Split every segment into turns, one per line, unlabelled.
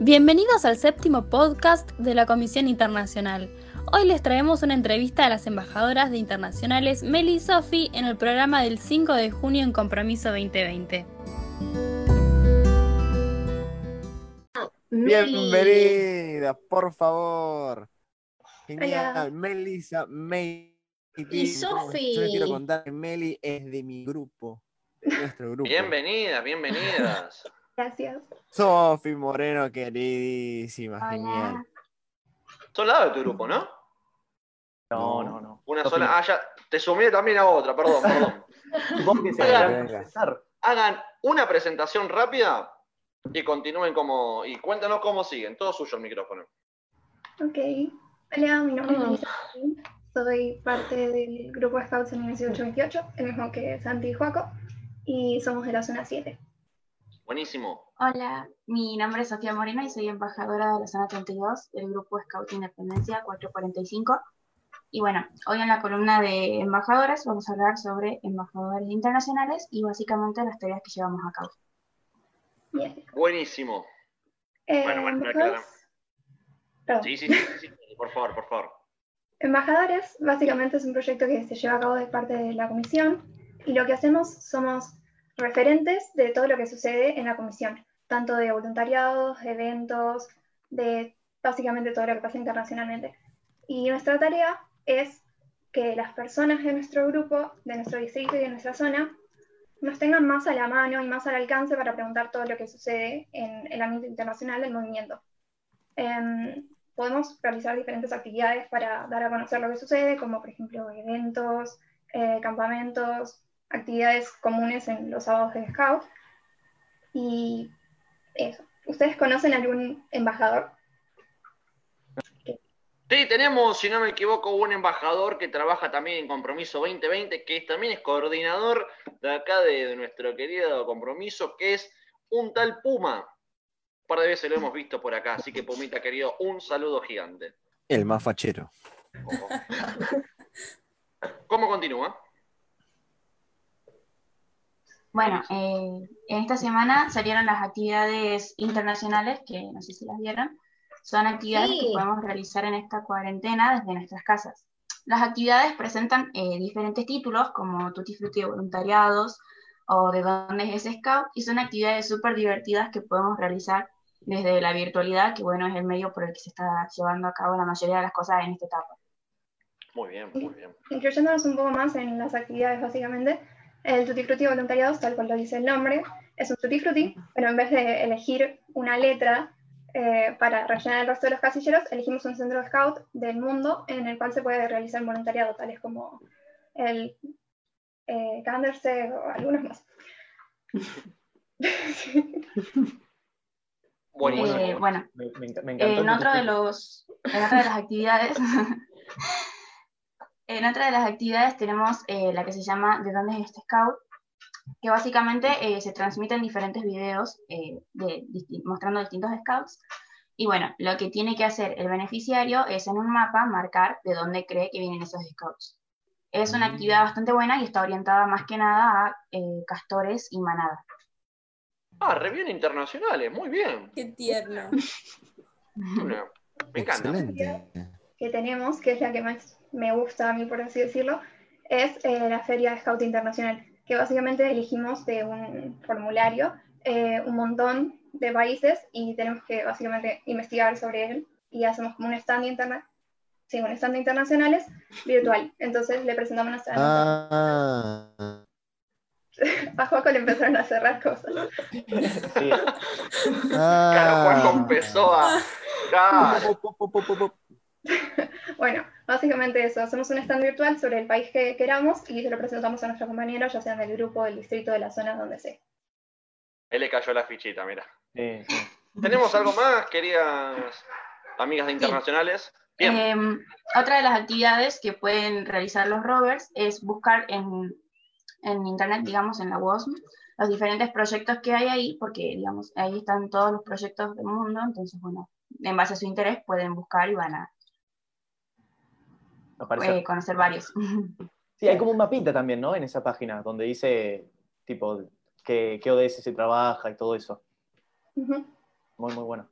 Bienvenidos al séptimo podcast de la Comisión Internacional. Hoy les traemos una entrevista a las embajadoras de internacionales Meli y Sophie en el programa del 5 de junio en Compromiso 2020.
Bienvenida, por favor. Genial, Melissa, Meli.
Y Sophie.
Yo les quiero contar que Meli es de mi grupo, de nuestro grupo.
Bienvenidas, bienvenidas.
Gracias.
Sofi Moreno, queridísima, genial.
Son lado de tu grupo, ¿no?
No, no, no.
Una sola. Ah, ya. Te sumé también a otra, perdón, perdón. Hagan-. Hagan una presentación rápida y continúen como. Y cuéntanos cómo siguen. Todo suyo el micrófono.
Ok. Hola, mi nombre es Melissa. Soy parte del grupo Scouts en el 1828, el mismo que Santi y Joaco, y somos de la zona 7.
Buenísimo.
Hola, mi nombre es Sofía Moreno y soy embajadora de la zona 32 del grupo Scout Independencia 445. Y bueno, hoy en la columna de embajadoras vamos a hablar sobre embajadores internacionales y básicamente las tareas que llevamos a cabo.
Bien.
Buenísimo.
Eh,
Bueno, bueno,
embajadores- Perdón.
Sí, sí, sí, sí, sí. Por favor, por favor.
Embajadores, básicamente es un proyecto que se lleva a cabo de parte de la comisión y lo que hacemos somos referentes de todo lo que sucede en la comisión, tanto de voluntariados, eventos, de básicamente todo lo que pasa internacionalmente. Y nuestra tarea es que las personas de nuestro grupo, de nuestro distrito y de nuestra zona nos tengan más a la mano y más al alcance para preguntar todo lo que sucede en el ámbito internacional del movimiento. Em, podemos realizar diferentes actividades para dar a conocer lo que sucede, como por ejemplo eventos, eh, campamentos, actividades comunes en los sábados de Scout. Y eso. ¿Ustedes conocen algún embajador?
Sí, tenemos, si no me equivoco, un embajador que trabaja también en Compromiso 2020, que también es coordinador de acá de, de nuestro querido compromiso, que es un tal Puma. Un par de veces lo hemos visto por acá, así que Pumita querido, un saludo gigante.
El más fachero.
¿Cómo continúa?
Bueno, eh, en esta semana salieron las actividades internacionales, que no sé si las vieron. Son actividades
Sí.
que podemos realizar en esta cuarentena desde nuestras casas. Las actividades presentan eh, diferentes títulos, como Tutti Frutti de voluntariados o de dónde es ese scout, y son actividades súper divertidas que podemos realizar desde la virtualidad, que bueno, es el medio por el que se está llevando a cabo la mayoría de las cosas en esta etapa.
Muy bien, muy bien.
Incluyéndonos un poco más en las actividades, básicamente, el Tutti Frutti Voluntariados, tal cual lo dice el nombre, es un Tutti Frutti, pero en vez de elegir una letra eh, para rellenar el resto de los casilleros, elegimos un centro scout del mundo en el cual se puede realizar voluntariado, tales como el eh, o algunos más.
Buenísimo.
Eh, bueno,
Me, me enca- me encantó.
En otro de los, en otra de las actividades, en otra de las actividades tenemos eh, la que se llama ¿De dónde es este scout? Que básicamente eh, se transmiten diferentes videos eh, de, disti- mostrando distintos scouts. Y bueno, lo que tiene que hacer el beneficiario es en un mapa marcar de dónde cree que vienen esos scouts. Es una actividad bastante buena y está orientada más que nada a eh, castores y manadas.
Ah, re bien internacionales, muy bien.
Qué tierno.
Una- Me encanta.
Excelente.
Que tenemos, que es la que más me gusta a mí, por así decirlo, es eh, la Feria de Scout Internacional, que básicamente elegimos de un formulario eh, un montón de países y tenemos que básicamente investigar sobre él y hacemos como un stand interna sí, un stand internacionales virtual. Entonces le presentamos nuestra
Ah,
A Joaco le empezaron a cerrar cosas.
Sí.
Claro, Juanjo
ah.
empezó a. Claro.
Básicamente eso, hacemos un stand virtual sobre el país que queramos y se lo presentamos a nuestros compañeros, ya sean del grupo, del distrito, de la zona, donde sea.
Él le cayó la fichita, mira.
Sí, sí.
¿Tenemos algo más, queridas amigas de internacionales? Bien.
Em, otra de las actividades que pueden realizar los rovers es buscar en, en internet, digamos, en la WOSM, los diferentes proyectos que hay ahí, porque, digamos, ahí están todos los proyectos del mundo, entonces, bueno, en base a su interés pueden buscar y van a eh, conocer varios.
Sí, hay como un mapita también, ¿no? En esa página, donde dice, tipo, qué, qué ODS se trabaja y todo eso. Muy, muy bueno.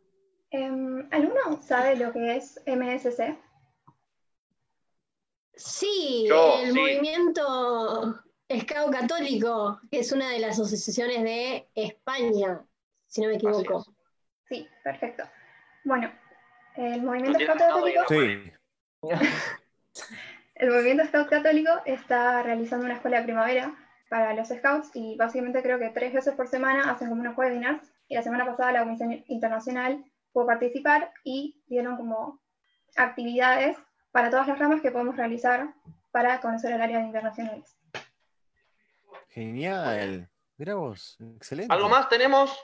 Em, ¿Alguno sabe lo que es MSC?
Sí,
Yo,
el
sí.
movimiento Scout Católico, que es una de las asociaciones de España, si no me equivoco.
Sí, perfecto. Bueno, el movimiento Scout Católico.
Sí.
el movimiento Scout Católico está realizando una escuela de primavera para los Scouts y básicamente creo que tres veces por semana hacen como unos webinars y la semana pasada la Comisión Internacional pudo participar y dieron como actividades para todas las ramas que podemos realizar para conocer el área de internacionales.
Genial. Mira vos, excelente.
¿Algo más tenemos?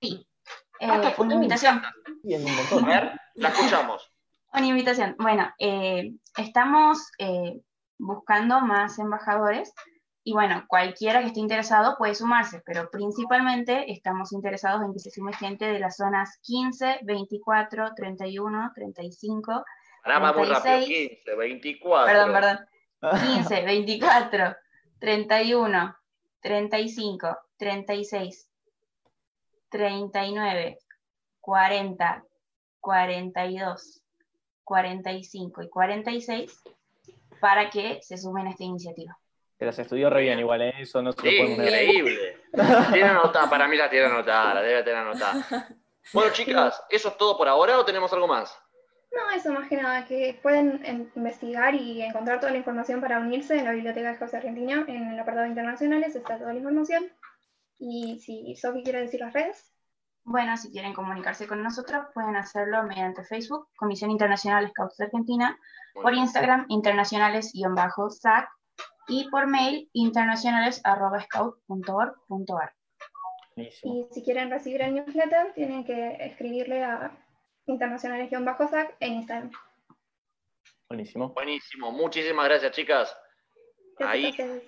Sí.
Ah,
Eh, una invitación.
Un
A ver, la escuchamos.
Una invitación. Bueno, eh, estamos eh, buscando más embajadores y bueno, cualquiera que esté interesado puede sumarse, pero principalmente estamos interesados en que se sume gente de las zonas 15, 24, 31, 35,
Pará, va muy rápido.
36.
15, 24.
perdón, perdón, 15, 24, 31, 35, 36, 39, 40, 42, 45 y 46 para que se sumen a esta iniciativa.
Se las estudió re bien igual, ¿eh? eso no se lo
Sí, increíble. Tiene anotada, para mí la tiene anotada, la debe tener anotada. Bueno, chicas, ¿eso es todo por ahora o tenemos algo más?
No, eso más que nada, que pueden en- investigar y encontrar toda la información para unirse en la Biblioteca de José Argentina, en el apartado de internacionales está toda la información. Y si Sofi quiere decir las redes,
Bueno, si quieren comunicarse con nosotros, pueden hacerlo mediante Facebook, Comisión Internacional Scouts de Argentina, por Instagram, internacionales-SAC, y por mail, internacionales.scout.org.ar.
Y si quieren recibir el newsletter, tienen que escribirle a internacionales-sac en Instagram.
Buenísimo.
Buenísimo, muchísimas gracias, chicas.
Gracias
Ahí.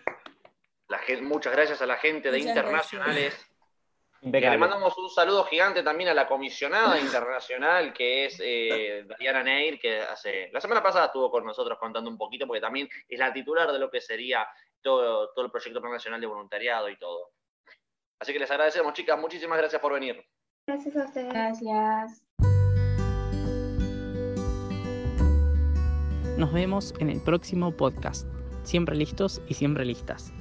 La muchas gracias a la gente de
Muchas
internacionales. Y le
Impecable.
mandamos un saludo gigante también a la comisionada internacional, que es eh, Diana Neir, que hace la semana pasada estuvo con nosotros contando un poquito, porque también es la titular de lo que sería todo, todo el proyecto Plan nacional de voluntariado y todo. Así que les agradecemos, chicas, muchísimas gracias por venir.
Gracias a ustedes.
Gracias.
Nos vemos en el próximo podcast. Siempre listos y siempre listas.